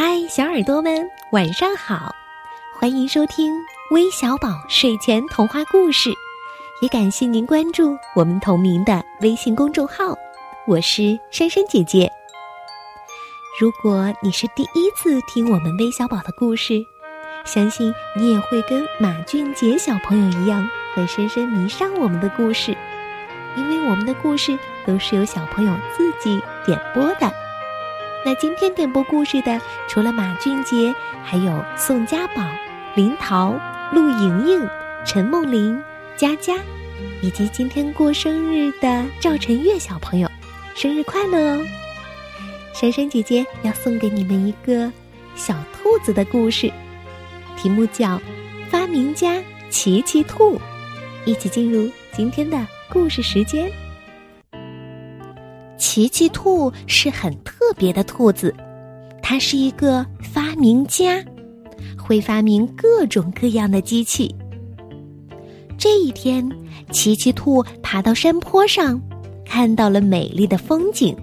嗨，小耳朵们，晚上好！欢迎收听微小宝睡前童话故事，也感谢您关注我们同名的微信公众号。我是珊珊姐姐。如果你是第一次听我们微小宝的故事，相信你也会跟马俊杰小朋友一样，会深深迷上我们的故事，因为我们的故事都是由小朋友自己点播的。那今天点播故事的，除了马俊杰，还有宋家宝、林桃、陆莹莹、陈梦玲、佳佳，以及今天过生日的赵晨月小朋友，生日快乐哦！珊珊姐姐要送给你们一个小兔子的故事，题目叫《发明家奇奇兔》，一起进入今天的故事时间。奇奇兔是很特别的兔子，它是一个发明家，会发明各种各样的机器。这一天，奇奇兔爬到山坡上，看到了美丽的风景，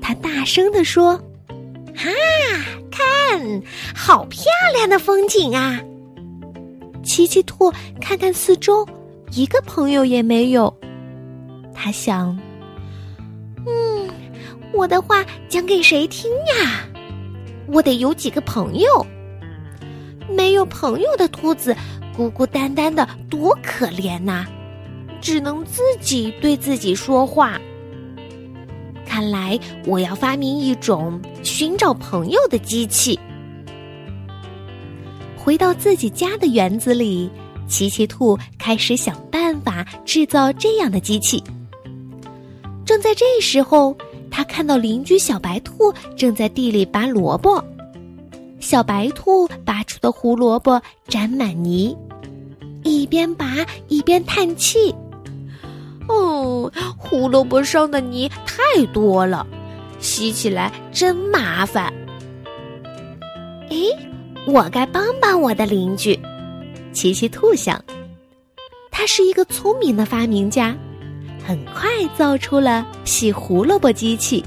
它大声地说：“啊，看，好漂亮的风景啊！”奇奇兔看看四周，一个朋友也没有，他想。我的话讲给谁听呀？我得有几个朋友。没有朋友的兔子，孤孤单单的，多可怜呐！只能自己对自己说话。看来我要发明一种寻找朋友的机器。回到自己家的园子里，奇奇兔开始想办法制造这样的机器。正在这时候。他看到邻居小白兔正在地里拔萝卜，小白兔拔出的胡萝卜沾满泥，一边拔一边叹气：“哦，胡萝卜上的泥太多了，洗起来真麻烦。”哎，我该帮帮我的邻居。奇奇兔想，他是一个聪明的发明家。很快造出了洗胡萝卜机器。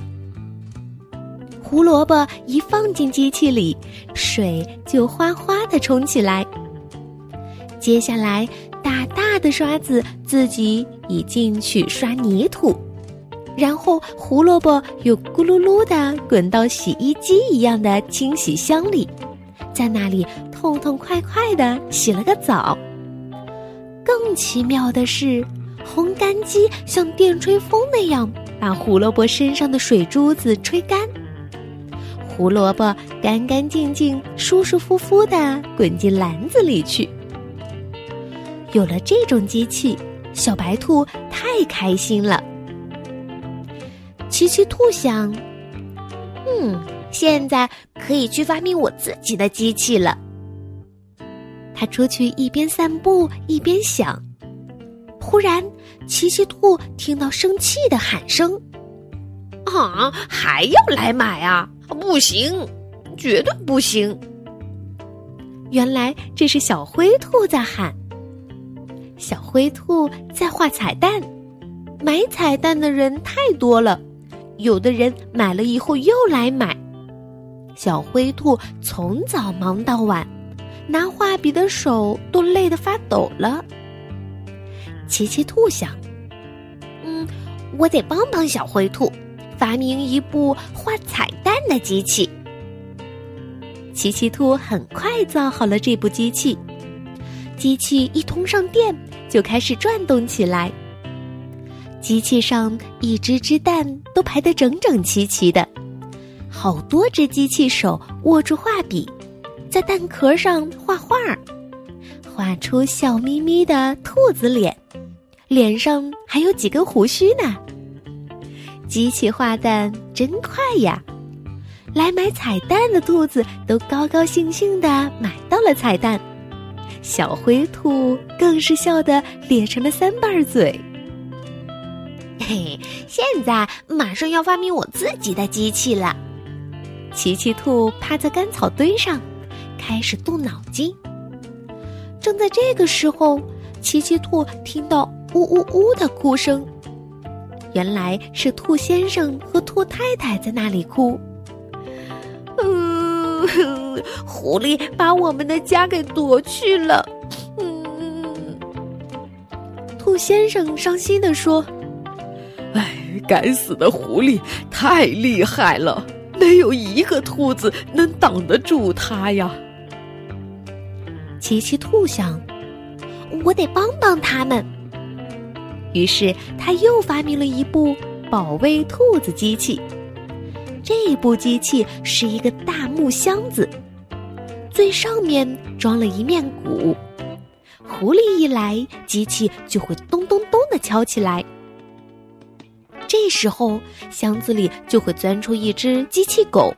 胡萝卜一放进机器里，水就哗哗的冲起来。接下来，大大的刷子自己已进去刷泥土，然后胡萝卜又咕噜噜的滚到洗衣机一样的清洗箱里，在那里痛痛快快的洗了个澡。更奇妙的是。烘干机像电吹风那样，把胡萝卜身上的水珠子吹干，胡萝卜干干净净、舒舒服服的滚进篮子里去。有了这种机器，小白兔太开心了。奇奇兔想：“嗯，现在可以去发明我自己的机器了。”他出去一边散步一边想。忽然，奇奇兔听到生气的喊声：“啊，还要来买啊？不行，绝对不行！”原来这是小灰兔在喊。小灰兔在画彩蛋，买彩蛋的人太多了，有的人买了以后又来买。小灰兔从早忙到晚，拿画笔的手都累得发抖了。奇奇兔想：“嗯，我得帮帮小灰兔，发明一部画彩蛋的机器。”奇奇兔很快造好了这部机器，机器一通上电，就开始转动起来。机器上一只只蛋都排得整整齐齐的，好多只机器手握住画笔，在蛋壳上画画，画出笑眯眯的兔子脸。脸上还有几根胡须呢。机器画蛋真快呀！来买彩蛋的兔子都高高兴兴的买到了彩蛋，小灰兔更是笑得咧成了三瓣嘴。嘿，现在马上要发明我自己的机器了。奇奇兔趴在干草堆上，开始动脑筋。正在这个时候，奇奇兔听到。呜呜呜的哭声，原来是兔先生和兔太太在那里哭。嗯，狐狸把我们的家给夺去了。嗯，兔先生伤心的说：“哎，该死的狐狸太厉害了，没有一个兔子能挡得住它呀。”奇奇兔想：“我得帮帮他们。”于是他又发明了一部保卫兔子机器。这部机器是一个大木箱子，最上面装了一面鼓。狐狸一来，机器就会咚咚咚的敲起来。这时候，箱子里就会钻出一只机器狗，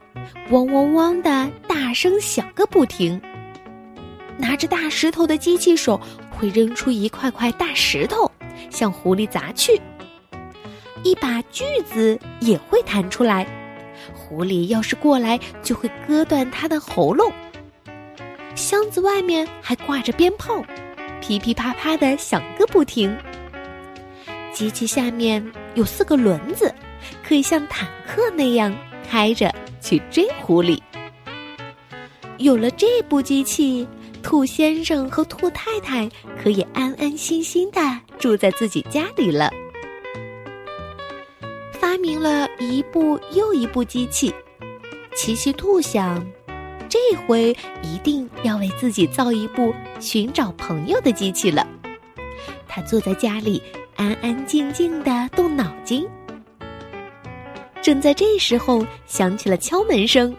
汪汪汪的大声响个不停。拿着大石头的机器手会扔出一块块大石头，向狐狸砸去。一把锯子也会弹出来。狐狸要是过来，就会割断它的喉咙。箱子外面还挂着鞭炮，噼噼啪啪的响个不停。机器下面有四个轮子，可以像坦克那样开着去追狐狸。有了这部机器，兔先生和兔太太可以安安心心的住在自己家里了。发明了一部又一部机器，奇奇兔想，这回一定要为自己造一部寻找朋友的机器了。他坐在家里，安安静静的动脑筋。正在这时候，响起了敲门声。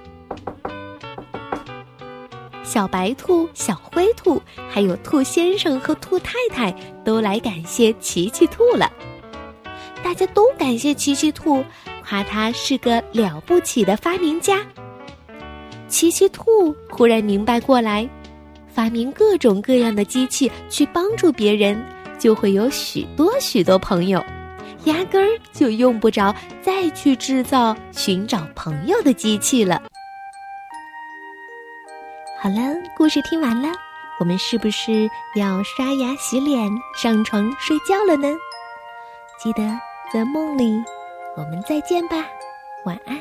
小白兔、小灰兔，还有兔先生和兔太太都来感谢奇奇兔了。大家都感谢奇奇兔，夸他是个了不起的发明家。奇奇兔忽然明白过来，发明各种各样的机器去帮助别人，就会有许多许多朋友，压根儿就用不着再去制造寻找朋友的机器了。好了，故事听完了，我们是不是要刷牙、洗脸、上床睡觉了呢？记得。在梦里，我们再见吧，晚安。